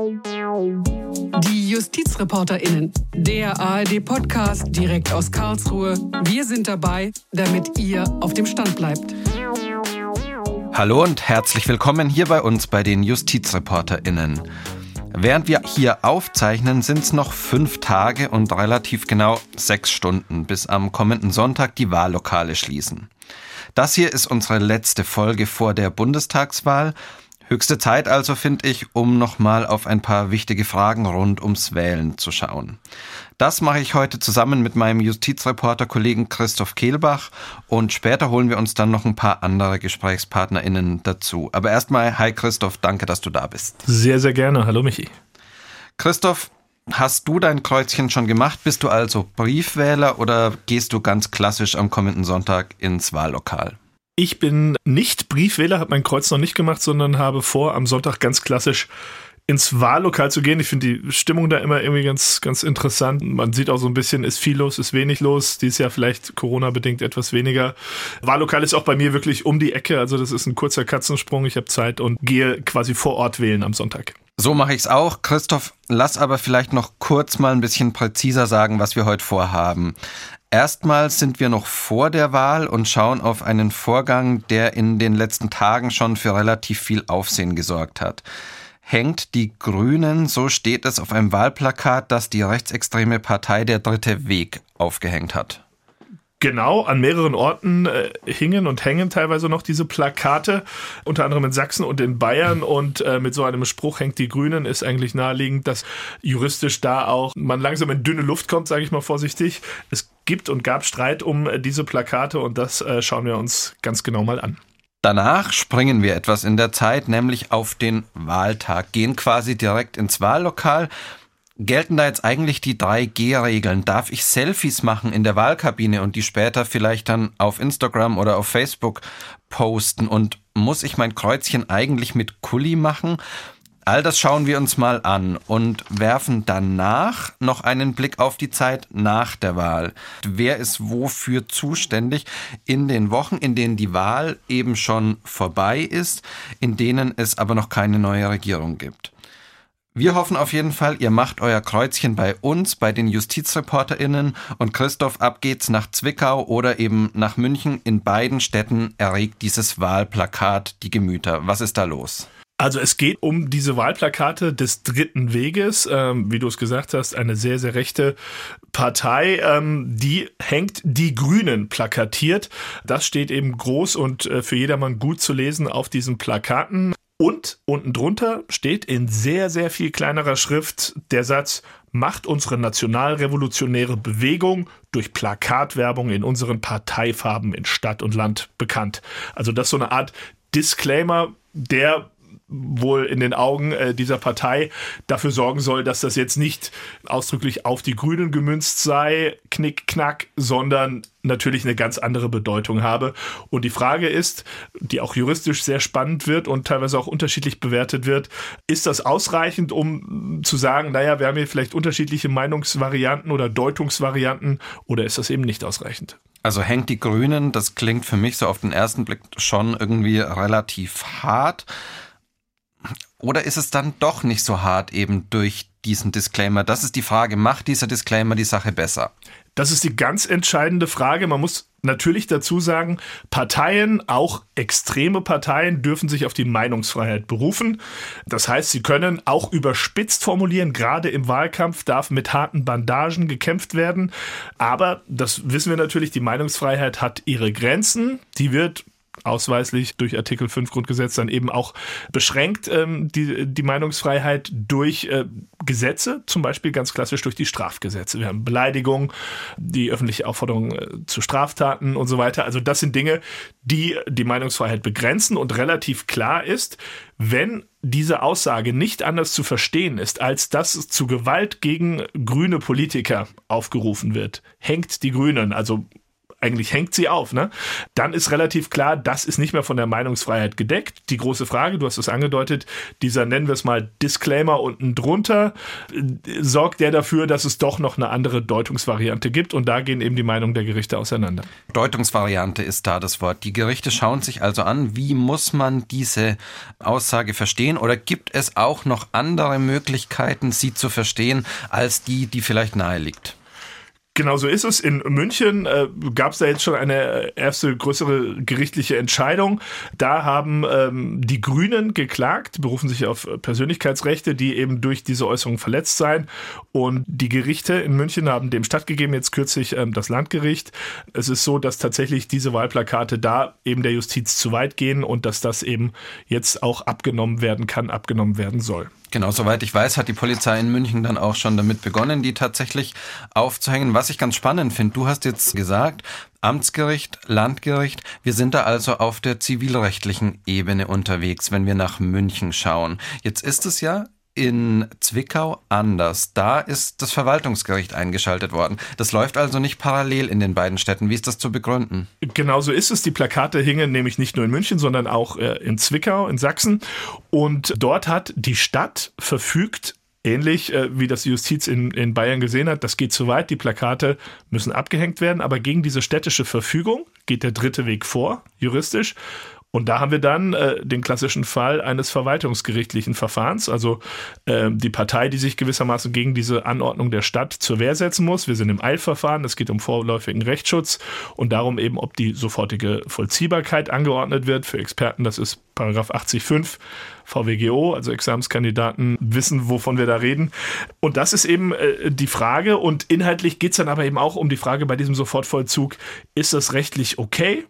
Die JustizreporterInnen, der ARD-Podcast direkt aus Karlsruhe. Wir sind dabei, damit ihr auf dem Stand bleibt. Hallo und herzlich willkommen hier bei uns bei den JustizreporterInnen. Während wir hier aufzeichnen, sind es noch fünf Tage und relativ genau sechs Stunden, bis am kommenden Sonntag die Wahllokale schließen. Das hier ist unsere letzte Folge vor der Bundestagswahl Höchste Zeit also, finde ich, um nochmal auf ein paar wichtige Fragen rund ums Wählen zu schauen. Das mache ich heute zusammen mit meinem Justizreporter-Kollegen Christoph Kehlbach und später holen wir uns dann noch ein paar andere GesprächspartnerInnen dazu. Aber erstmal, hi Christoph, danke, dass du da bist. Sehr, sehr gerne. Hallo Michi. Christoph, hast du dein Kreuzchen schon gemacht? Bist du also Briefwähler oder gehst du ganz klassisch am kommenden Sonntag ins Wahllokal? Ich bin nicht Briefwähler, habe mein Kreuz noch nicht gemacht, sondern habe vor, am Sonntag ganz klassisch ins Wahllokal zu gehen. Ich finde die Stimmung da immer irgendwie ganz, ganz interessant. Man sieht auch so ein bisschen, ist viel los, ist wenig los. Dieses Jahr vielleicht Corona-bedingt etwas weniger. Wahllokal ist auch bei mir wirklich um die Ecke. Also das ist ein kurzer Katzensprung. Ich habe Zeit und gehe quasi vor Ort wählen am Sonntag. So mache ich es auch. Christoph, lass aber vielleicht noch kurz mal ein bisschen präziser sagen, was wir heute vorhaben. Erstmal sind wir noch vor der Wahl und schauen auf einen Vorgang, der in den letzten Tagen schon für relativ viel Aufsehen gesorgt hat. Hängt die Grünen, so steht es auf einem Wahlplakat, das die rechtsextreme Partei Der Dritte Weg aufgehängt hat. Genau, an mehreren Orten äh, hingen und hängen teilweise noch diese Plakate, unter anderem in Sachsen und in Bayern. Und äh, mit so einem Spruch hängt die Grünen, ist eigentlich naheliegend, dass juristisch da auch man langsam in dünne Luft kommt, sage ich mal vorsichtig. Es gibt und gab Streit um äh, diese Plakate und das äh, schauen wir uns ganz genau mal an. Danach springen wir etwas in der Zeit, nämlich auf den Wahltag, gehen quasi direkt ins Wahllokal gelten da jetzt eigentlich die 3G-Regeln? Darf ich Selfies machen in der Wahlkabine und die später vielleicht dann auf Instagram oder auf Facebook posten? Und muss ich mein Kreuzchen eigentlich mit Kuli machen? All das schauen wir uns mal an und werfen danach noch einen Blick auf die Zeit nach der Wahl. Wer ist wofür zuständig in den Wochen, in denen die Wahl eben schon vorbei ist, in denen es aber noch keine neue Regierung gibt? Wir hoffen auf jeden Fall, ihr macht euer Kreuzchen bei uns, bei den JustizreporterInnen und Christoph, ab geht's nach Zwickau oder eben nach München. In beiden Städten erregt dieses Wahlplakat die Gemüter. Was ist da los? Also es geht um diese Wahlplakate des dritten Weges, ähm, wie du es gesagt hast, eine sehr, sehr rechte Partei, ähm, die hängt die Grünen plakatiert. Das steht eben groß und äh, für jedermann gut zu lesen auf diesen Plakaten. Und unten drunter steht in sehr, sehr viel kleinerer Schrift der Satz, macht unsere nationalrevolutionäre Bewegung durch Plakatwerbung in unseren Parteifarben in Stadt und Land bekannt. Also das ist so eine Art Disclaimer, der wohl in den Augen äh, dieser Partei dafür sorgen soll, dass das jetzt nicht ausdrücklich auf die Grünen gemünzt sei, knick, knack, sondern natürlich eine ganz andere Bedeutung habe. Und die Frage ist, die auch juristisch sehr spannend wird und teilweise auch unterschiedlich bewertet wird, ist das ausreichend, um zu sagen, naja, wir haben hier vielleicht unterschiedliche Meinungsvarianten oder Deutungsvarianten oder ist das eben nicht ausreichend? Also hängt die Grünen, das klingt für mich so auf den ersten Blick schon irgendwie relativ hart. Oder ist es dann doch nicht so hart eben durch diesen Disclaimer? Das ist die Frage, macht dieser Disclaimer die Sache besser? Das ist die ganz entscheidende Frage. Man muss natürlich dazu sagen, Parteien, auch extreme Parteien, dürfen sich auf die Meinungsfreiheit berufen. Das heißt, sie können auch überspitzt formulieren, gerade im Wahlkampf darf mit harten Bandagen gekämpft werden. Aber das wissen wir natürlich, die Meinungsfreiheit hat ihre Grenzen. Die wird ausweislich durch Artikel 5 Grundgesetz dann eben auch beschränkt, ähm, die, die Meinungsfreiheit durch äh, Gesetze, zum Beispiel ganz klassisch durch die Strafgesetze. Wir haben Beleidigung, die öffentliche Aufforderung äh, zu Straftaten und so weiter. Also das sind Dinge, die die Meinungsfreiheit begrenzen und relativ klar ist, wenn diese Aussage nicht anders zu verstehen ist, als dass zu Gewalt gegen grüne Politiker aufgerufen wird, hängt die Grünen, also eigentlich hängt sie auf, ne? Dann ist relativ klar, das ist nicht mehr von der Meinungsfreiheit gedeckt. Die große Frage, du hast es angedeutet, dieser nennen wir es mal Disclaimer unten drunter, äh, sorgt der dafür, dass es doch noch eine andere Deutungsvariante gibt und da gehen eben die Meinungen der Gerichte auseinander. Deutungsvariante ist da das Wort. Die Gerichte schauen sich also an, wie muss man diese Aussage verstehen oder gibt es auch noch andere Möglichkeiten, sie zu verstehen, als die, die vielleicht nahe liegt? Genau so ist es. In München äh, gab es da jetzt schon eine erste größere gerichtliche Entscheidung. Da haben ähm, die Grünen geklagt, berufen sich auf Persönlichkeitsrechte, die eben durch diese Äußerung verletzt seien. Und die Gerichte in München haben dem stattgegeben, jetzt kürzlich ähm, das Landgericht. Es ist so, dass tatsächlich diese Wahlplakate da eben der Justiz zu weit gehen und dass das eben jetzt auch abgenommen werden kann, abgenommen werden soll. Genau, soweit ich weiß, hat die Polizei in München dann auch schon damit begonnen, die tatsächlich aufzuhängen. Was ich ganz spannend finde, du hast jetzt gesagt, Amtsgericht, Landgericht, wir sind da also auf der zivilrechtlichen Ebene unterwegs, wenn wir nach München schauen. Jetzt ist es ja in Zwickau anders. Da ist das Verwaltungsgericht eingeschaltet worden. Das läuft also nicht parallel in den beiden Städten. Wie ist das zu begründen? Genau so ist es. Die Plakate hingen nämlich nicht nur in München, sondern auch äh, in Zwickau, in Sachsen. Und dort hat die Stadt verfügt, ähnlich äh, wie das Justiz in, in Bayern gesehen hat, das geht zu weit, die Plakate müssen abgehängt werden, aber gegen diese städtische Verfügung geht der dritte Weg vor, juristisch. Und da haben wir dann äh, den klassischen Fall eines verwaltungsgerichtlichen Verfahrens, also äh, die Partei, die sich gewissermaßen gegen diese Anordnung der Stadt zur Wehr setzen muss. Wir sind im Eilverfahren, es geht um vorläufigen Rechtsschutz und darum eben, ob die sofortige Vollziehbarkeit angeordnet wird. Für Experten, das ist Paragraph 80.5 VWGO, also Examenskandidaten wissen, wovon wir da reden. Und das ist eben äh, die Frage. Und inhaltlich geht es dann aber eben auch um die Frage bei diesem Sofortvollzug, ist das rechtlich okay?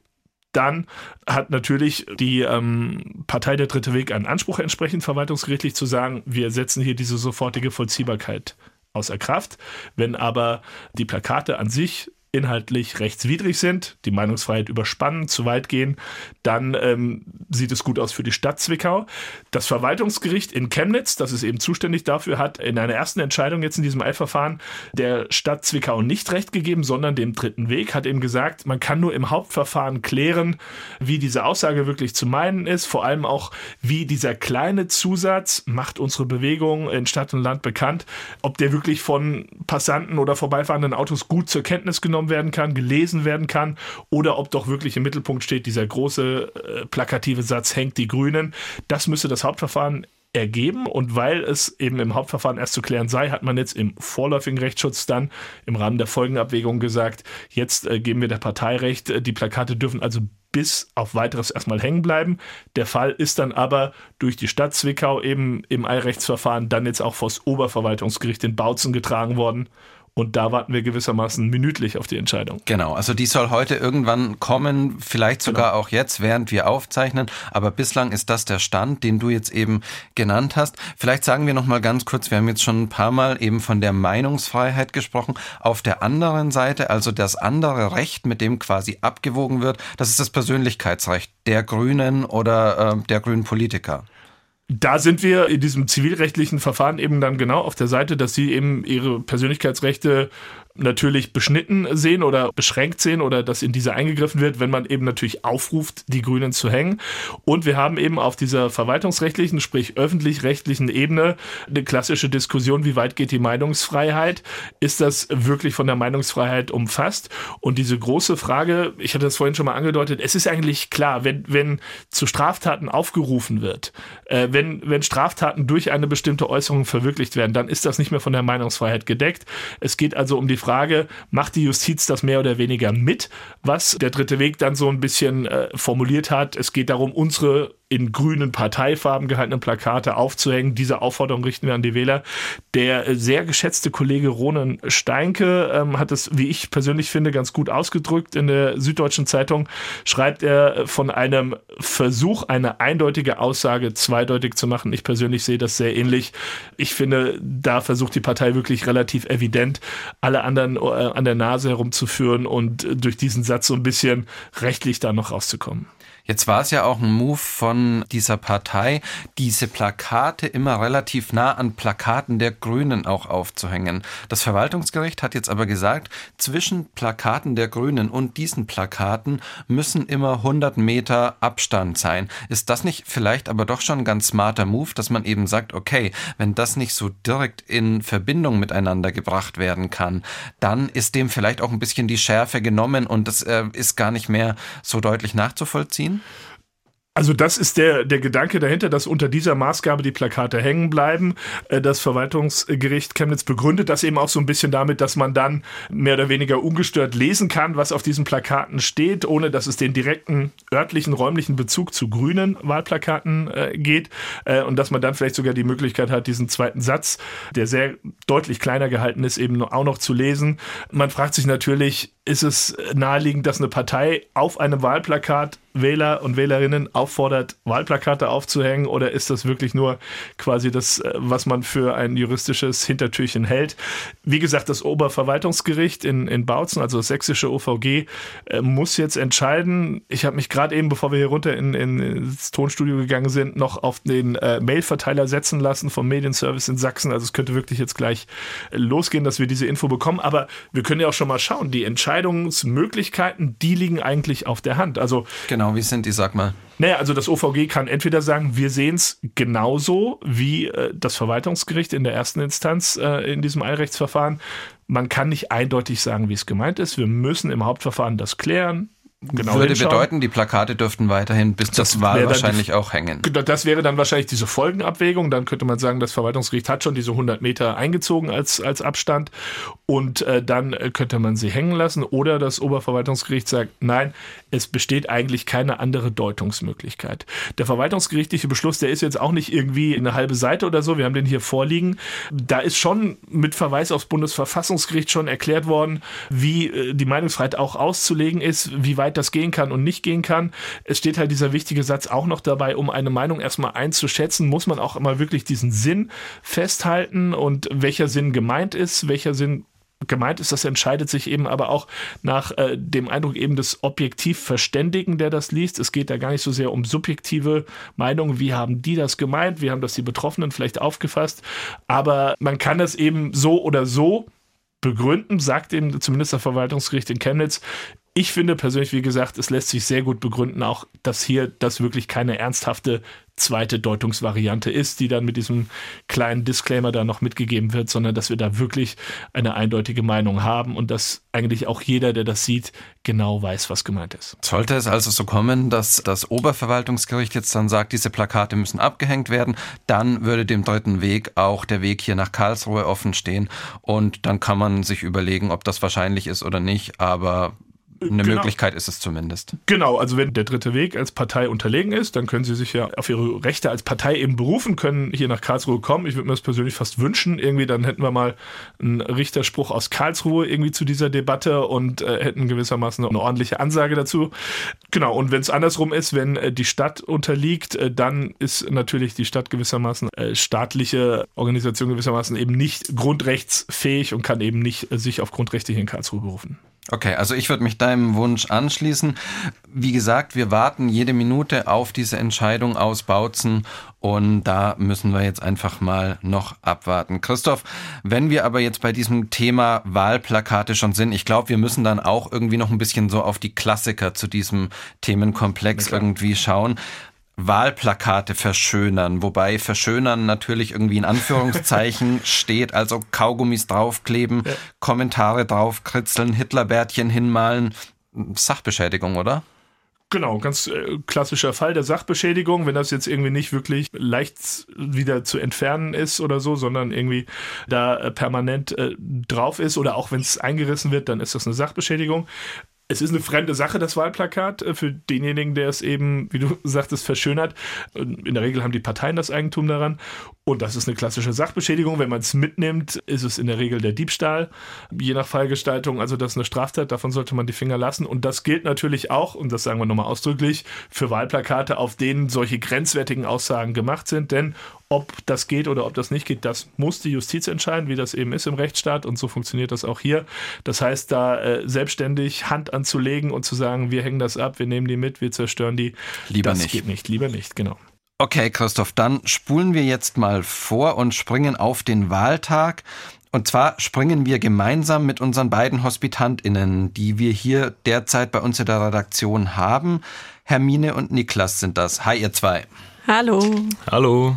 Dann hat natürlich die ähm, Partei der Dritte Weg einen Anspruch entsprechend verwaltungsgerichtlich zu sagen, wir setzen hier diese sofortige Vollziehbarkeit außer Kraft. Wenn aber die Plakate an sich inhaltlich rechtswidrig sind, die Meinungsfreiheit überspannen, zu weit gehen, dann ähm, sieht es gut aus für die Stadt Zwickau. Das Verwaltungsgericht in Chemnitz, das ist eben zuständig dafür, hat in einer ersten Entscheidung jetzt in diesem Eilverfahren der Stadt Zwickau nicht recht gegeben, sondern dem dritten Weg, hat eben gesagt, man kann nur im Hauptverfahren klären, wie diese Aussage wirklich zu meinen ist, vor allem auch, wie dieser kleine Zusatz macht unsere Bewegung in Stadt und Land bekannt, ob der wirklich von Passanten oder vorbeifahrenden Autos gut zur Kenntnis genommen wahrgenommen werden kann, gelesen werden kann oder ob doch wirklich im Mittelpunkt steht, dieser große äh, plakative Satz hängt die Grünen. Das müsste das Hauptverfahren ergeben und weil es eben im Hauptverfahren erst zu klären sei, hat man jetzt im vorläufigen Rechtsschutz dann im Rahmen der Folgenabwägung gesagt, jetzt äh, geben wir der Partei recht, äh, die Plakate dürfen also bis auf weiteres erstmal hängen bleiben. Der Fall ist dann aber durch die Stadt Zwickau eben im Eilrechtsverfahren dann jetzt auch vors Oberverwaltungsgericht in Bautzen getragen worden und da warten wir gewissermaßen minütlich auf die Entscheidung. Genau, also die soll heute irgendwann kommen, vielleicht sogar genau. auch jetzt, während wir aufzeichnen. Aber bislang ist das der Stand, den du jetzt eben genannt hast. Vielleicht sagen wir noch mal ganz kurz, wir haben jetzt schon ein paar Mal eben von der Meinungsfreiheit gesprochen. Auf der anderen Seite, also das andere Recht, mit dem quasi abgewogen wird, das ist das Persönlichkeitsrecht der Grünen oder äh, der grünen Politiker da sind wir in diesem zivilrechtlichen Verfahren eben dann genau auf der Seite, dass sie eben ihre Persönlichkeitsrechte natürlich beschnitten sehen oder beschränkt sehen oder dass in diese eingegriffen wird, wenn man eben natürlich aufruft, die Grünen zu hängen. Und wir haben eben auf dieser verwaltungsrechtlichen, sprich öffentlich-rechtlichen Ebene eine klassische Diskussion, wie weit geht die Meinungsfreiheit? Ist das wirklich von der Meinungsfreiheit umfasst? Und diese große Frage, ich hatte das vorhin schon mal angedeutet, es ist eigentlich klar, wenn, wenn zu Straftaten aufgerufen wird, äh, wenn, wenn Straftaten durch eine bestimmte Äußerung verwirklicht werden, dann ist das nicht mehr von der Meinungsfreiheit gedeckt. Es geht also um die Frage, macht die Justiz das mehr oder weniger mit, was der dritte Weg dann so ein bisschen äh, formuliert hat. Es geht darum, unsere in grünen Parteifarben gehaltenen Plakate aufzuhängen. Diese Aufforderung richten wir an die Wähler. Der sehr geschätzte Kollege Ronen Steinke ähm, hat es, wie ich persönlich finde, ganz gut ausgedrückt. In der Süddeutschen Zeitung schreibt er von einem Versuch, eine eindeutige Aussage zweideutig zu machen. Ich persönlich sehe das sehr ähnlich. Ich finde, da versucht die Partei wirklich relativ evident, alle anderen äh, an der Nase herumzuführen und durch diesen Satz so ein bisschen rechtlich da noch rauszukommen. Jetzt war es ja auch ein Move von dieser Partei, diese Plakate immer relativ nah an Plakaten der Grünen auch aufzuhängen. Das Verwaltungsgericht hat jetzt aber gesagt, zwischen Plakaten der Grünen und diesen Plakaten müssen immer 100 Meter Abstand sein. Ist das nicht vielleicht aber doch schon ein ganz smarter Move, dass man eben sagt, okay, wenn das nicht so direkt in Verbindung miteinander gebracht werden kann, dann ist dem vielleicht auch ein bisschen die Schärfe genommen und das äh, ist gar nicht mehr so deutlich nachzuvollziehen? Also das ist der, der Gedanke dahinter, dass unter dieser Maßgabe die Plakate hängen bleiben. Äh, das Verwaltungsgericht Chemnitz begründet das eben auch so ein bisschen damit, dass man dann mehr oder weniger ungestört lesen kann, was auf diesen Plakaten steht, ohne dass es den direkten örtlichen, räumlichen Bezug zu grünen Wahlplakaten äh, geht. Äh, und dass man dann vielleicht sogar die Möglichkeit hat, diesen zweiten Satz, der sehr deutlich kleiner gehalten ist, eben auch noch zu lesen. Man fragt sich natürlich, ist es naheliegend, dass eine Partei auf einem Wahlplakat Wähler und Wählerinnen auffordert, Wahlplakate aufzuhängen oder ist das wirklich nur quasi das, äh, was man für ein juristisches Hintertürchen hält? Wie gesagt, das Oberverwaltungsgericht in, in Bautzen, also das sächsische OVG, äh, muss jetzt entscheiden. Ich habe mich gerade eben, bevor wir hier runter in, in, ins Tonstudio gegangen sind, noch auf den äh, Mailverteiler setzen lassen vom Medienservice in Sachsen. Also es könnte wirklich jetzt gleich losgehen, dass wir diese Info bekommen. Aber wir können ja auch schon mal schauen. Die Entscheidungsmöglichkeiten, die liegen eigentlich auf der Hand. Also genau wie sind die, sag mal? Naja, also das OVG kann entweder sagen, wir sehen es genauso wie äh, das Verwaltungsgericht in der ersten Instanz äh, in diesem Eilrechtsverfahren. Man kann nicht eindeutig sagen, wie es gemeint ist. Wir müssen im Hauptverfahren das klären genau Würde hinschauen. bedeuten, die Plakate dürften weiterhin bis das zur Wahl wahrscheinlich die, auch hängen. Das wäre dann wahrscheinlich diese Folgenabwägung. Dann könnte man sagen, das Verwaltungsgericht hat schon diese 100 Meter eingezogen als, als Abstand und äh, dann könnte man sie hängen lassen. Oder das Oberverwaltungsgericht sagt, nein, es besteht eigentlich keine andere Deutungsmöglichkeit. Der verwaltungsgerichtliche Beschluss, der ist jetzt auch nicht irgendwie eine halbe Seite oder so. Wir haben den hier vorliegen. Da ist schon mit Verweis aufs Bundesverfassungsgericht schon erklärt worden, wie äh, die Meinungsfreiheit auch auszulegen ist, wie weit weit das gehen kann und nicht gehen kann. Es steht halt dieser wichtige Satz auch noch dabei, um eine Meinung erstmal einzuschätzen, muss man auch immer wirklich diesen Sinn festhalten und welcher Sinn gemeint ist, welcher Sinn gemeint ist, das entscheidet sich eben aber auch nach äh, dem Eindruck eben des objektiv Verständigen, der das liest. Es geht da gar nicht so sehr um subjektive Meinungen, wie haben die das gemeint, wie haben das die Betroffenen vielleicht aufgefasst, aber man kann das eben so oder so begründen, sagt eben zumindest das Verwaltungsgericht in Chemnitz, ich finde persönlich, wie gesagt, es lässt sich sehr gut begründen, auch dass hier das wirklich keine ernsthafte zweite Deutungsvariante ist, die dann mit diesem kleinen Disclaimer da noch mitgegeben wird, sondern dass wir da wirklich eine eindeutige Meinung haben und dass eigentlich auch jeder, der das sieht, genau weiß, was gemeint ist. Sollte es also so kommen, dass das Oberverwaltungsgericht jetzt dann sagt, diese Plakate müssen abgehängt werden, dann würde dem dritten Weg auch der Weg hier nach Karlsruhe offen stehen und dann kann man sich überlegen, ob das wahrscheinlich ist oder nicht, aber eine genau. Möglichkeit ist es zumindest. Genau, also wenn der dritte Weg als Partei unterlegen ist, dann können sie sich ja auf ihre Rechte als Partei eben berufen, können hier nach Karlsruhe kommen. Ich würde mir das persönlich fast wünschen. Irgendwie, dann hätten wir mal einen Richterspruch aus Karlsruhe irgendwie zu dieser Debatte und äh, hätten gewissermaßen eine ordentliche Ansage dazu. Genau, und wenn es andersrum ist, wenn äh, die Stadt unterliegt, äh, dann ist natürlich die Stadt gewissermaßen äh, staatliche Organisation gewissermaßen eben nicht grundrechtsfähig und kann eben nicht äh, sich auf Grundrechte hier in Karlsruhe berufen. Okay, also ich würde mich deinem Wunsch anschließen. Wie gesagt, wir warten jede Minute auf diese Entscheidung aus Bautzen und da müssen wir jetzt einfach mal noch abwarten. Christoph, wenn wir aber jetzt bei diesem Thema Wahlplakate schon sind, ich glaube, wir müssen dann auch irgendwie noch ein bisschen so auf die Klassiker zu diesem Themenkomplex irgendwie schauen. Wahlplakate verschönern, wobei verschönern natürlich irgendwie in Anführungszeichen steht, also Kaugummis draufkleben, ja. Kommentare draufkritzeln, Hitlerbärtchen hinmalen, Sachbeschädigung, oder? Genau, ganz äh, klassischer Fall der Sachbeschädigung, wenn das jetzt irgendwie nicht wirklich leicht wieder zu entfernen ist oder so, sondern irgendwie da äh, permanent äh, drauf ist oder auch wenn es eingerissen wird, dann ist das eine Sachbeschädigung es ist eine fremde Sache, das Wahlplakat, äh, für denjenigen, der es eben, wie du sagtest, verschönert. In der Regel haben die Parteien das Eigentum daran. Und das ist eine klassische Sachbeschädigung. Wenn man es mitnimmt, ist es in der Regel der Diebstahl, je nach Fallgestaltung. Also das ist eine Straftat, davon sollte man die Finger lassen. Und das gilt natürlich auch, und das sagen wir nochmal ausdrücklich, für Wahlplakate, auf denen solche grenzwertigen Aussagen gemacht sind. Denn ob das geht oder ob das nicht geht, das muss die Justiz entscheiden, wie das eben ist im Rechtsstaat. Und so funktioniert das auch hier. Das heißt, da äh, selbstständig Hand anzulegen und zu sagen, wir hängen das ab, wir nehmen die mit, wir zerstören die, Lieber das nicht. geht nicht. Lieber nicht, genau. Okay, Christoph, dann spulen wir jetzt mal vor und springen auf den Wahltag. Und zwar springen wir gemeinsam mit unseren beiden HospitantInnen, die wir hier derzeit bei uns in der Redaktion haben. Hermine und Niklas sind das. Hi, ihr zwei. Hallo. Hallo.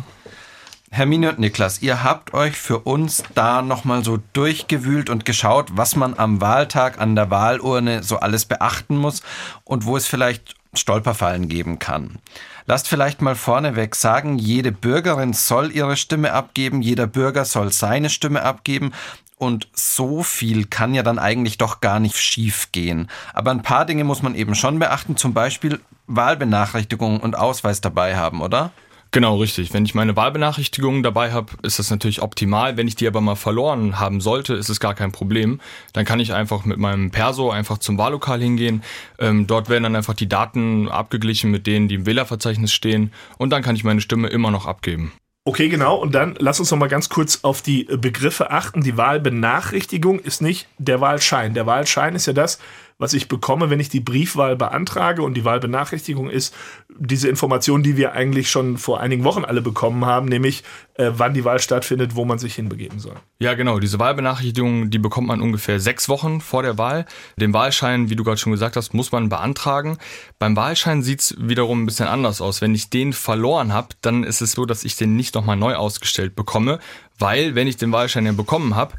Hermine und Niklas, ihr habt euch für uns da nochmal so durchgewühlt und geschaut, was man am Wahltag an der Wahlurne so alles beachten muss und wo es vielleicht Stolperfallen geben kann. Lasst vielleicht mal vorneweg sagen, jede Bürgerin soll ihre Stimme abgeben, jeder Bürger soll seine Stimme abgeben und so viel kann ja dann eigentlich doch gar nicht schief gehen. Aber ein paar Dinge muss man eben schon beachten, zum Beispiel Wahlbenachrichtigung und Ausweis dabei haben, oder? Genau, richtig. Wenn ich meine Wahlbenachrichtigung dabei habe, ist das natürlich optimal. Wenn ich die aber mal verloren haben sollte, ist es gar kein Problem. Dann kann ich einfach mit meinem Perso einfach zum Wahllokal hingehen. Ähm, dort werden dann einfach die Daten abgeglichen mit denen, die im Wählerverzeichnis stehen. Und dann kann ich meine Stimme immer noch abgeben. Okay, genau. Und dann lass uns noch mal ganz kurz auf die Begriffe achten. Die Wahlbenachrichtigung ist nicht der Wahlschein. Der Wahlschein ist ja das, was ich bekomme, wenn ich die Briefwahl beantrage. Und die Wahlbenachrichtigung ist diese Information, die wir eigentlich schon vor einigen Wochen alle bekommen haben, nämlich äh, wann die Wahl stattfindet, wo man sich hinbegeben soll. Ja, genau. Diese Wahlbenachrichtigung, die bekommt man ungefähr sechs Wochen vor der Wahl. Den Wahlschein, wie du gerade schon gesagt hast, muss man beantragen. Beim Wahlschein sieht's wiederum ein bisschen anders aus. Wenn ich den verloren habe, dann ist es so, dass ich den nicht nochmal neu ausgestellt bekomme, weil wenn ich den Wahlschein ja bekommen habe,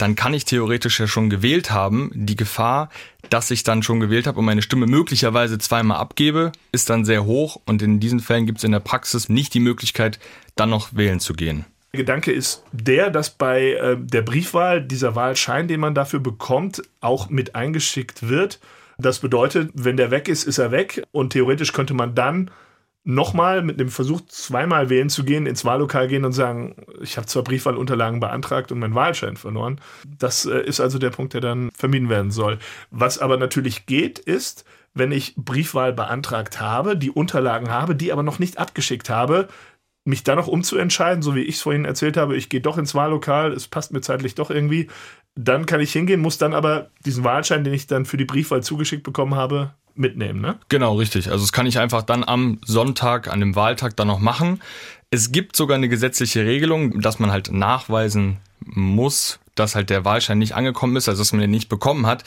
dann kann ich theoretisch ja schon gewählt haben. Die Gefahr, dass ich dann schon gewählt habe und meine Stimme möglicherweise zweimal abgebe, ist dann sehr hoch. Und in diesen Fällen gibt es in der Praxis nicht die Möglichkeit, dann noch wählen zu gehen. Der Gedanke ist der, dass bei äh, der Briefwahl dieser Wahlschein, den man dafür bekommt, auch mit eingeschickt wird. Das bedeutet, wenn der weg ist, ist er weg. Und theoretisch könnte man dann nochmal mit dem Versuch, zweimal wählen zu gehen, ins Wahllokal gehen und sagen, ich habe zwar Briefwahlunterlagen beantragt und meinen Wahlschein verloren. Das äh, ist also der Punkt, der dann vermieden werden soll. Was aber natürlich geht, ist, wenn ich Briefwahl beantragt habe, die Unterlagen habe, die aber noch nicht abgeschickt habe, mich dann noch umzuentscheiden, so wie ich es vorhin erzählt habe, ich gehe doch ins Wahllokal, es passt mir zeitlich doch irgendwie, dann kann ich hingehen, muss dann aber diesen Wahlschein, den ich dann für die Briefwahl zugeschickt bekommen habe, mitnehmen, ne? Genau, richtig. Also das kann ich einfach dann am Sonntag, an dem Wahltag dann noch machen. Es gibt sogar eine gesetzliche Regelung, dass man halt nachweisen muss, dass halt der Wahlschein nicht angekommen ist, also dass man den nicht bekommen hat.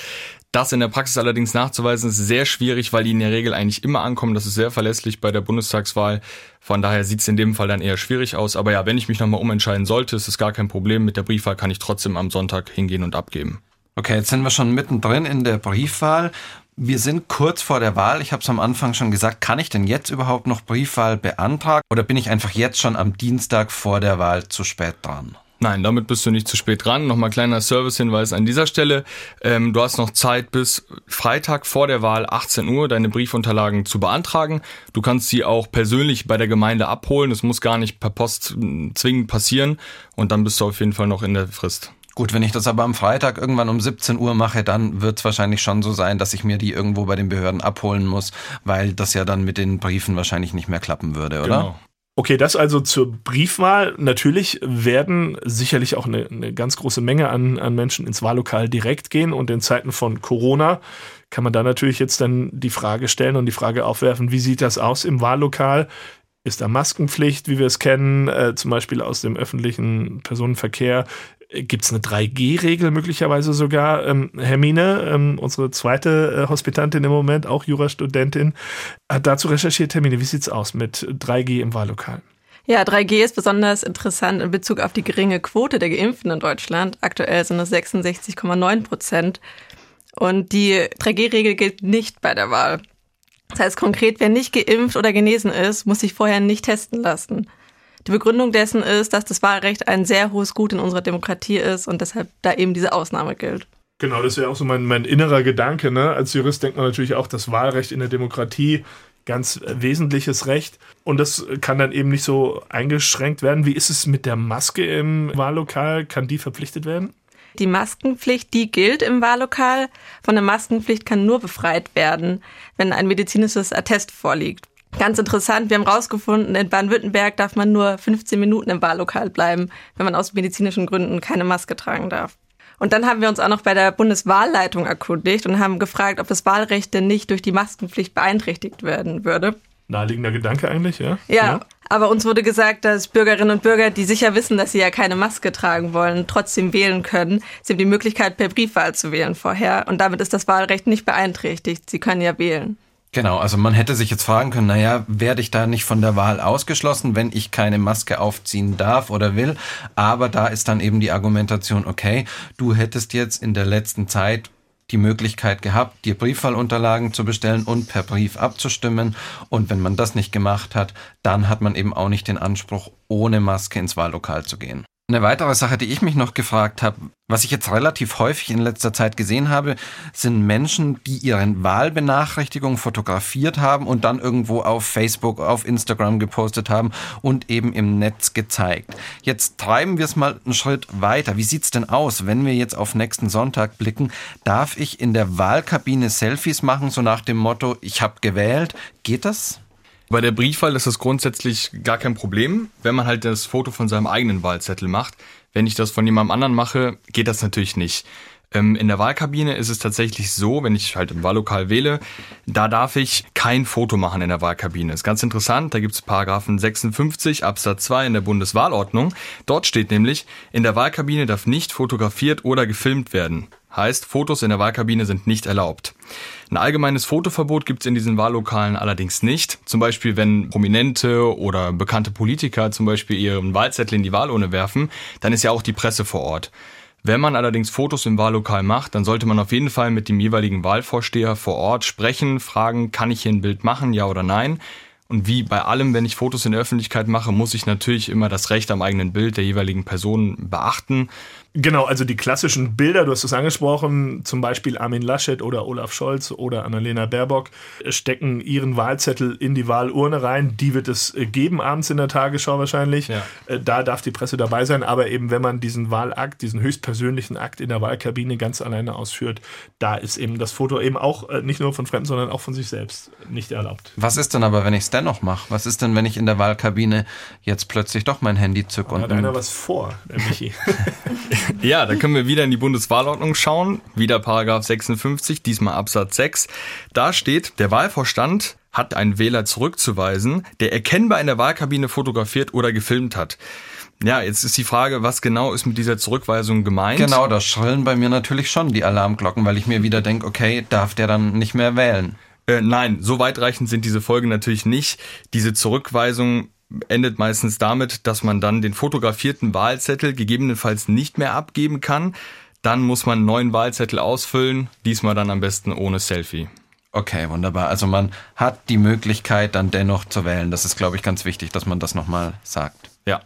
Das in der Praxis allerdings nachzuweisen ist sehr schwierig, weil die in der Regel eigentlich immer ankommen. Das ist sehr verlässlich bei der Bundestagswahl. Von daher sieht es in dem Fall dann eher schwierig aus. Aber ja, wenn ich mich nochmal umentscheiden sollte, ist es gar kein Problem. Mit der Briefwahl kann ich trotzdem am Sonntag hingehen und abgeben. Okay, jetzt sind wir schon mittendrin in der Briefwahl. Wir sind kurz vor der Wahl. Ich habe es am Anfang schon gesagt. Kann ich denn jetzt überhaupt noch Briefwahl beantragen? Oder bin ich einfach jetzt schon am Dienstag vor der Wahl zu spät dran? Nein, damit bist du nicht zu spät dran. Nochmal kleiner Servicehinweis an dieser Stelle. Ähm, du hast noch Zeit bis Freitag vor der Wahl 18 Uhr deine Briefunterlagen zu beantragen. Du kannst sie auch persönlich bei der Gemeinde abholen. Das muss gar nicht per Post zwingend passieren. Und dann bist du auf jeden Fall noch in der Frist. Gut, wenn ich das aber am Freitag irgendwann um 17 Uhr mache, dann wird es wahrscheinlich schon so sein, dass ich mir die irgendwo bei den Behörden abholen muss, weil das ja dann mit den Briefen wahrscheinlich nicht mehr klappen würde, oder? Genau. Okay, das also zur Briefwahl. Natürlich werden sicherlich auch eine, eine, ganz große Menge an, an Menschen ins Wahllokal direkt gehen und in Zeiten von Corona kann man da natürlich jetzt dann die Frage stellen und die Frage aufwerfen, wie sieht das aus im Wahllokal? Ist da Maskenpflicht, wie wir es kennen, äh, zum Beispiel aus dem öffentlichen Personenverkehr? Gibt es eine 3G-Regel möglicherweise sogar? Ähm, Hermine, ähm, unsere zweite äh, Hospitantin im Moment, auch Jurastudentin, hat dazu recherchiert. Hermine, wie sieht's aus mit 3G im Wahllokal? Ja, 3G ist besonders interessant in Bezug auf die geringe Quote der Geimpften in Deutschland. Aktuell sind es 66,9 Prozent. Und die 3G-Regel gilt nicht bei der Wahl. Das heißt konkret, wer nicht geimpft oder genesen ist, muss sich vorher nicht testen lassen. Die Begründung dessen ist, dass das Wahlrecht ein sehr hohes Gut in unserer Demokratie ist und deshalb da eben diese Ausnahme gilt. Genau, das wäre auch so mein, mein innerer Gedanke. Ne? Als Jurist denkt man natürlich auch, das Wahlrecht in der Demokratie ganz wesentliches Recht. Und das kann dann eben nicht so eingeschränkt werden. Wie ist es mit der Maske im Wahllokal? Kann die verpflichtet werden? Die Maskenpflicht, die gilt im Wahllokal. Von der Maskenpflicht kann nur befreit werden, wenn ein medizinisches Attest vorliegt. Ganz interessant, wir haben herausgefunden, in Baden-Württemberg darf man nur 15 Minuten im Wahllokal bleiben, wenn man aus medizinischen Gründen keine Maske tragen darf. Und dann haben wir uns auch noch bei der Bundeswahlleitung erkundigt und haben gefragt, ob das Wahlrecht denn nicht durch die Maskenpflicht beeinträchtigt werden würde. Naheliegender Gedanke eigentlich, ja? Ja, ja, aber uns wurde gesagt, dass Bürgerinnen und Bürger, die sicher wissen, dass sie ja keine Maske tragen wollen, trotzdem wählen können. Sie haben die Möglichkeit, per Briefwahl zu wählen vorher und damit ist das Wahlrecht nicht beeinträchtigt. Sie können ja wählen. Genau, also man hätte sich jetzt fragen können, naja, werde ich da nicht von der Wahl ausgeschlossen, wenn ich keine Maske aufziehen darf oder will? Aber da ist dann eben die Argumentation, okay, du hättest jetzt in der letzten Zeit die Möglichkeit gehabt, dir Briefwahlunterlagen zu bestellen und per Brief abzustimmen. Und wenn man das nicht gemacht hat, dann hat man eben auch nicht den Anspruch, ohne Maske ins Wahllokal zu gehen. Eine weitere Sache, die ich mich noch gefragt habe, was ich jetzt relativ häufig in letzter Zeit gesehen habe, sind Menschen, die ihren Wahlbenachrichtigungen fotografiert haben und dann irgendwo auf Facebook, auf Instagram gepostet haben und eben im Netz gezeigt. Jetzt treiben wir es mal einen Schritt weiter. Wie sieht's denn aus, wenn wir jetzt auf nächsten Sonntag blicken? Darf ich in der Wahlkabine Selfies machen, so nach dem Motto, ich habe gewählt? Geht das? Bei der Briefwahl ist das grundsätzlich gar kein Problem, wenn man halt das Foto von seinem eigenen Wahlzettel macht. Wenn ich das von jemandem anderen mache, geht das natürlich nicht. Ähm, in der Wahlkabine ist es tatsächlich so, wenn ich halt im Wahllokal wähle, da darf ich kein Foto machen in der Wahlkabine. Ist ganz interessant, da gibt es Paragraphen 56 Absatz 2 in der Bundeswahlordnung. Dort steht nämlich, in der Wahlkabine darf nicht fotografiert oder gefilmt werden. Heißt, Fotos in der Wahlkabine sind nicht erlaubt. Ein allgemeines Fotoverbot gibt es in diesen Wahllokalen allerdings nicht. Zum Beispiel, wenn Prominente oder bekannte Politiker zum Beispiel ihren Wahlzettel in die Wahlurne werfen, dann ist ja auch die Presse vor Ort. Wenn man allerdings Fotos im Wahllokal macht, dann sollte man auf jeden Fall mit dem jeweiligen Wahlvorsteher vor Ort sprechen, fragen, kann ich hier ein Bild machen, ja oder nein. Und wie bei allem, wenn ich Fotos in der Öffentlichkeit mache, muss ich natürlich immer das Recht am eigenen Bild der jeweiligen Person beachten. Genau, also die klassischen Bilder, du hast es angesprochen, zum Beispiel Armin Laschet oder Olaf Scholz oder Annalena Baerbock stecken ihren Wahlzettel in die Wahlurne rein. Die wird es geben abends in der Tagesschau wahrscheinlich. Ja. Äh, da darf die Presse dabei sein, aber eben wenn man diesen Wahlakt, diesen höchstpersönlichen Akt in der Wahlkabine ganz alleine ausführt, da ist eben das Foto eben auch äh, nicht nur von Fremden, sondern auch von sich selbst nicht erlaubt. Was ist denn aber, wenn ich es dennoch mache? Was ist denn, wenn ich in der Wahlkabine jetzt plötzlich doch mein Handy zücke? Hat einer was vor, der Michi? Ja, dann können wir wieder in die Bundeswahlordnung schauen. Wieder Paragraph 56, diesmal Absatz 6. Da steht, der Wahlvorstand hat einen Wähler zurückzuweisen, der erkennbar in der Wahlkabine fotografiert oder gefilmt hat. Ja, jetzt ist die Frage, was genau ist mit dieser Zurückweisung gemeint? Genau, da schrillen bei mir natürlich schon die Alarmglocken, weil ich mir wieder denke, okay, darf der dann nicht mehr wählen? Äh, nein, so weitreichend sind diese Folgen natürlich nicht. Diese Zurückweisung endet meistens damit, dass man dann den fotografierten Wahlzettel gegebenenfalls nicht mehr abgeben kann. Dann muss man einen neuen Wahlzettel ausfüllen, diesmal dann am besten ohne Selfie. Okay, wunderbar. Also man hat die Möglichkeit dann dennoch zu wählen. Das ist, glaube ich, ganz wichtig, dass man das nochmal sagt. Ja.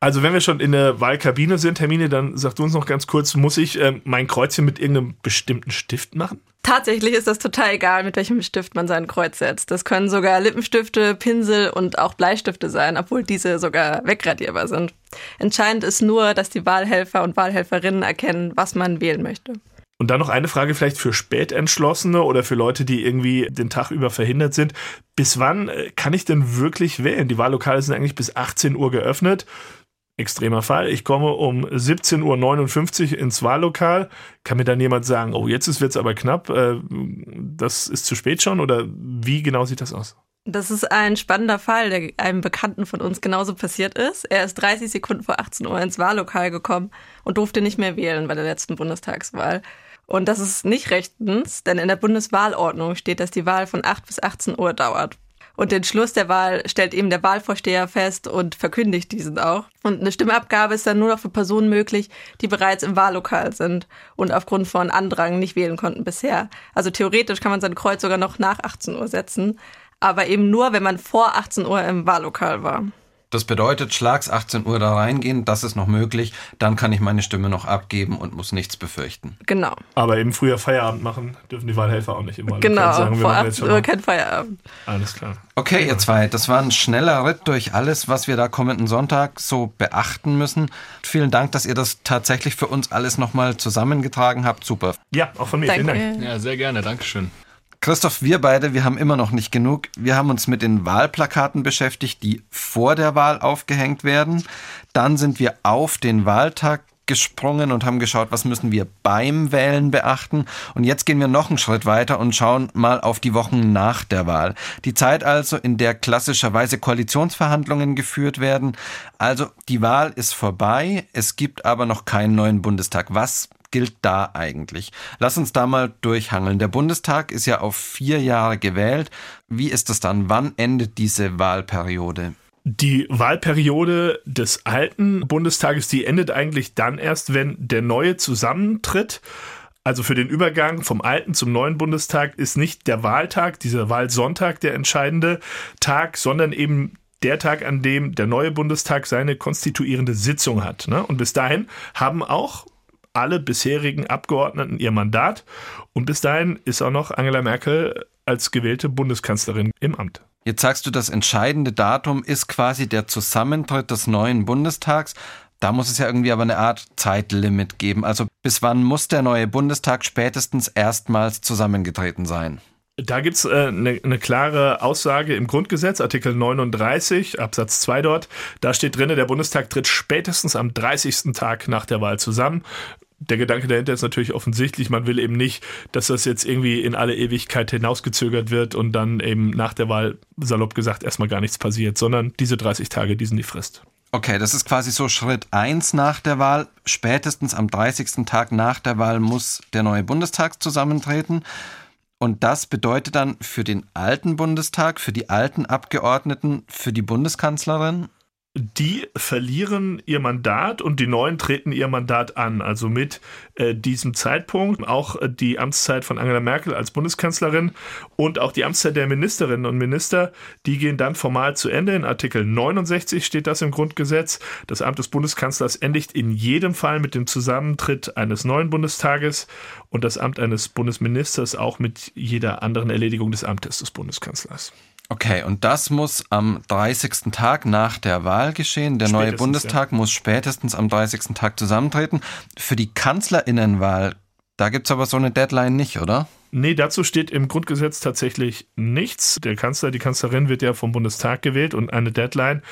Also wenn wir schon in der Wahlkabine sind, Termine, dann sagt du uns noch ganz kurz, muss ich äh, mein Kreuzchen mit irgendeinem bestimmten Stift machen? Tatsächlich ist das total egal, mit welchem Stift man sein Kreuz setzt. Das können sogar Lippenstifte, Pinsel und auch Bleistifte sein, obwohl diese sogar wegradierbar sind. Entscheidend ist nur, dass die Wahlhelfer und Wahlhelferinnen erkennen, was man wählen möchte. Und dann noch eine Frage vielleicht für Spätentschlossene oder für Leute, die irgendwie den Tag über verhindert sind. Bis wann äh, kann ich denn wirklich wählen? Die Wahllokale sind eigentlich bis 18 Uhr geöffnet extremer Fall. Ich komme um 17.59 Uhr ins Wahllokal. Kann mir dann jemand sagen, oh, jetzt wird es aber knapp, äh, das ist zu spät schon? Oder wie genau sieht das aus? Das ist ein spannender Fall, der einem Bekannten von uns genauso passiert ist. Er ist 30 Sekunden vor 18 Uhr ins Wahllokal gekommen und durfte nicht mehr wählen bei der letzten Bundestagswahl. Und das ist nicht rechtens, denn in der Bundeswahlordnung steht, dass die Wahl von 8 bis 18 Uhr dauert. Und den Schluss der Wahl stellt eben der Wahlvorsteher fest und verkündigt diesen auch. Und eine Stimmabgabe ist dann nur noch für Personen möglich, die bereits im Wahllokal sind und aufgrund von Andrang nicht wählen konnten bisher. Also theoretisch kann man sein Kreuz sogar noch nach 18 Uhr setzen, aber eben nur, wenn man vor 18 Uhr im Wahllokal war. Das bedeutet, schlags 18 Uhr da reingehen, das ist noch möglich. Dann kann ich meine Stimme noch abgeben und muss nichts befürchten. Genau. Aber eben früher Feierabend machen dürfen die Wahlhelfer auch nicht immer. Genau, sagen, vor 18 Uhr kein Feierabend. Alles klar. Okay, ihr zwei, das war ein schneller Ritt durch alles, was wir da kommenden Sonntag so beachten müssen. Vielen Dank, dass ihr das tatsächlich für uns alles nochmal zusammengetragen habt. Super. Ja, auch von mir. Danke. Vielen Dank. Ja, sehr gerne, Dankeschön. Christoph, wir beide, wir haben immer noch nicht genug. Wir haben uns mit den Wahlplakaten beschäftigt, die vor der Wahl aufgehängt werden. Dann sind wir auf den Wahltag gesprungen und haben geschaut, was müssen wir beim Wählen beachten. Und jetzt gehen wir noch einen Schritt weiter und schauen mal auf die Wochen nach der Wahl. Die Zeit also, in der klassischerweise Koalitionsverhandlungen geführt werden. Also die Wahl ist vorbei, es gibt aber noch keinen neuen Bundestag. Was gilt da eigentlich? Lass uns da mal durchhangeln. Der Bundestag ist ja auf vier Jahre gewählt. Wie ist es dann? Wann endet diese Wahlperiode? Die Wahlperiode des alten Bundestages, die endet eigentlich dann erst, wenn der neue zusammentritt. Also für den Übergang vom alten zum neuen Bundestag ist nicht der Wahltag, dieser Wahlsonntag der entscheidende Tag, sondern eben der Tag, an dem der neue Bundestag seine konstituierende Sitzung hat. Ne? Und bis dahin haben auch alle bisherigen Abgeordneten ihr Mandat. Und bis dahin ist auch noch Angela Merkel als gewählte Bundeskanzlerin im Amt. Jetzt sagst du, das entscheidende Datum ist quasi der Zusammentritt des neuen Bundestags. Da muss es ja irgendwie aber eine Art Zeitlimit geben. Also bis wann muss der neue Bundestag spätestens erstmals zusammengetreten sein? Da gibt's äh, eine ne klare Aussage im Grundgesetz, Artikel 39, Absatz 2 dort. Da steht drin, der Bundestag tritt spätestens am 30. Tag nach der Wahl zusammen der Gedanke dahinter ist natürlich offensichtlich, man will eben nicht, dass das jetzt irgendwie in alle Ewigkeit hinausgezögert wird und dann eben nach der Wahl, salopp gesagt, erstmal gar nichts passiert, sondern diese 30 Tage, die sind die Frist. Okay, das ist quasi so Schritt 1 nach der Wahl. Spätestens am 30. Tag nach der Wahl muss der neue Bundestag zusammentreten. Und das bedeutet dann für den alten Bundestag, für die alten Abgeordneten, für die Bundeskanzlerin die verlieren ihr Mandat und die Neuen treten ihr Mandat an. Also mit äh, diesem Zeitpunkt auch äh, die Amtszeit von Angela Merkel als Bundeskanzlerin und auch die Amtszeit der Ministerinnen und Minister, die gehen dann formal zu Ende. In Artikel 69 steht das im Grundgesetz. Das Amt des Bundeskanzlers endigt in jedem Fall mit dem Zusammentritt eines neuen Bundestages und das Amt eines Bundesministers auch mit jeder anderen Erledigung des Amtes des Bundeskanzlers. Okay, und das muss am 30. Tag nach der Wahl geschehen. Der neue Bundestag ja. muss spätestens am 30. Tag zusammentreten. Für die Kanzlerinnenwahl, da gibt's aber so eine Deadline nicht, oder? Nee, dazu steht im Grundgesetz tatsächlich nichts. Der Kanzler, die Kanzlerin wird ja vom Bundestag gewählt und eine Deadline,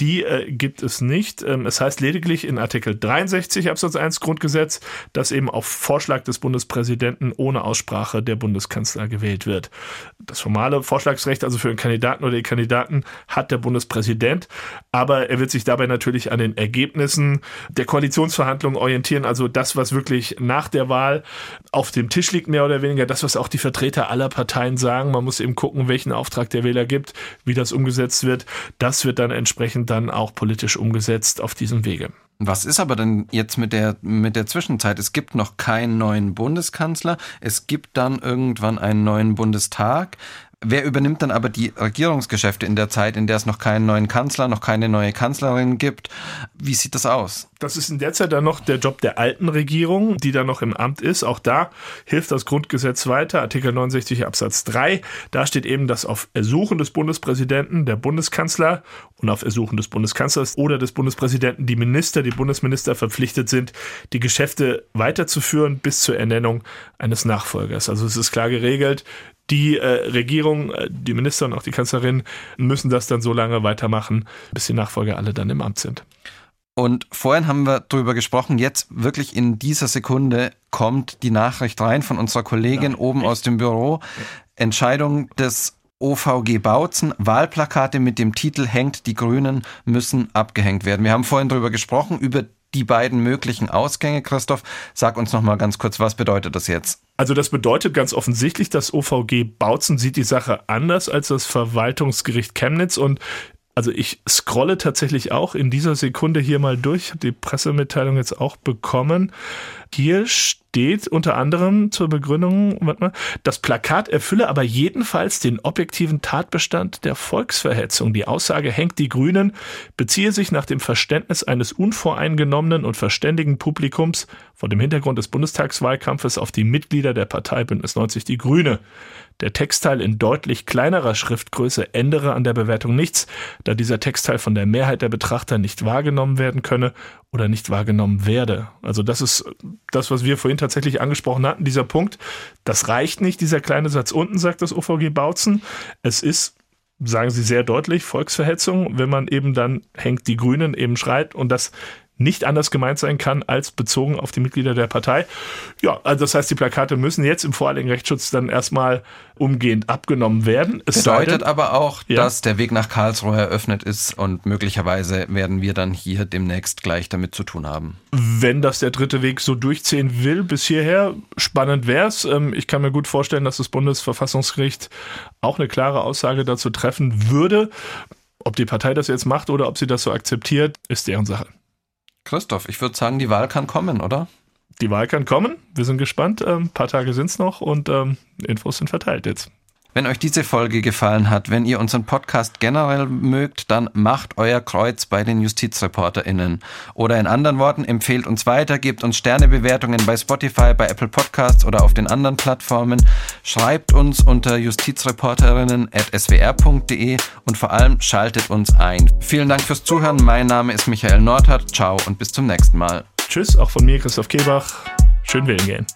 die äh, gibt es nicht. Ähm, es heißt lediglich in Artikel 63 Absatz 1 Grundgesetz, dass eben auf Vorschlag des Bundespräsidenten ohne Aussprache der Bundeskanzler gewählt wird. Das formale Vorschlagsrecht also für den Kandidaten oder die Kandidaten hat der Bundespräsident, aber er wird sich dabei natürlich an den Ergebnissen der Koalitionsverhandlungen orientieren, also das, was wirklich nach der Wahl auf dem Tisch liegt, mehr oder weniger, das, was auch die Vertreter aller Parteien sagen. Man muss eben gucken, welchen Auftrag der Wähler gibt, wie das umgesetzt wird. Das wird dann entsprechend dann auch politisch umgesetzt auf diesem Wege. Was ist aber denn jetzt mit der, mit der Zwischenzeit? Es gibt noch keinen neuen Bundeskanzler. Es gibt dann irgendwann einen neuen Bundestag. Wer übernimmt dann aber die Regierungsgeschäfte in der Zeit, in der es noch keinen neuen Kanzler, noch keine neue Kanzlerin gibt? Wie sieht das aus? Das ist in der Zeit dann noch der Job der alten Regierung, die dann noch im Amt ist. Auch da hilft das Grundgesetz weiter. Artikel 69 Absatz 3. Da steht eben, dass auf Ersuchen des Bundespräsidenten der Bundeskanzler und auf Ersuchen des Bundeskanzlers oder des Bundespräsidenten die Minister, die Bundesminister verpflichtet sind, die Geschäfte weiterzuführen bis zur Ernennung eines Nachfolgers. Also es ist klar geregelt, die äh, Regierung, äh, die Minister und auch die Kanzlerin müssen das dann so lange weitermachen, bis die Nachfolger alle dann im Amt sind. Und vorhin haben wir darüber gesprochen, jetzt wirklich in dieser Sekunde kommt die Nachricht rein von unserer Kollegin ja, oben aus dem Büro. Entscheidung des OVG Bautzen, Wahlplakate mit dem Titel Hängt die Grünen müssen abgehängt werden. Wir haben vorhin darüber gesprochen, über die beiden möglichen Ausgänge. Christoph, sag uns noch mal ganz kurz, was bedeutet das jetzt? Also das bedeutet ganz offensichtlich, das OVG Bautzen sieht die Sache anders als das Verwaltungsgericht Chemnitz und also ich scrolle tatsächlich auch in dieser Sekunde hier mal durch, habe die Pressemitteilung jetzt auch bekommen. Hier steht unter anderem zur Begründung, warte mal, das Plakat erfülle aber jedenfalls den objektiven Tatbestand der Volksverhetzung. Die Aussage hängt die Grünen, beziehe sich nach dem Verständnis eines unvoreingenommenen und verständigen Publikums vor dem Hintergrund des Bundestagswahlkampfes auf die Mitglieder der Partei Bündnis 90 Die Grüne. Der Textteil in deutlich kleinerer Schriftgröße ändere an der Bewertung nichts, da dieser Textteil von der Mehrheit der Betrachter nicht wahrgenommen werden könne oder nicht wahrgenommen werde. Also das ist das, was wir vorhin tatsächlich angesprochen hatten, dieser Punkt. Das reicht nicht, dieser kleine Satz unten, sagt das OVG Bautzen. Es ist sagen sie sehr deutlich, Volksverhetzung, wenn man eben dann hängt die Grünen eben schreit und das nicht anders gemeint sein kann als bezogen auf die Mitglieder der Partei. Ja, also das heißt, die Plakate müssen jetzt im vorherigen Rechtsschutz dann erstmal umgehend abgenommen werden. Es bedeutet aber auch, ja. dass der Weg nach Karlsruhe eröffnet ist und möglicherweise werden wir dann hier demnächst gleich damit zu tun haben. Wenn das der dritte Weg so durchziehen will, bis hierher, spannend wäre es. Ähm, ich kann mir gut vorstellen, dass das Bundesverfassungsgericht auch eine klare Aussage dazu treffen würde. Ob die Partei das jetzt macht oder ob sie das so akzeptiert, ist deren Sache. Christoph, ich würde sagen, die Wahl kann kommen, oder? Die Wahl kann kommen. Wir sind gespannt. Ein ähm, paar Tage sind es noch und ähm, Infos sind verteilt jetzt. Wenn euch diese Folge gefallen hat, wenn ihr unseren Podcast generell mögt, dann macht euer Kreuz bei den JustizreporterInnen. Oder in anderen Worten, empfehlt uns weiter, gebt uns Sternebewertungen bei Spotify, bei Apple Podcasts oder auf den anderen Plattformen. Schreibt uns unter justizreporterinnen.swr.de und vor allem schaltet uns ein. Vielen Dank fürs Zuhören. Mein Name ist Michael Nordhardt. Ciao und bis zum nächsten Mal. Tschüss, auch von mir, Christoph Kebach. Schön wählen gehen.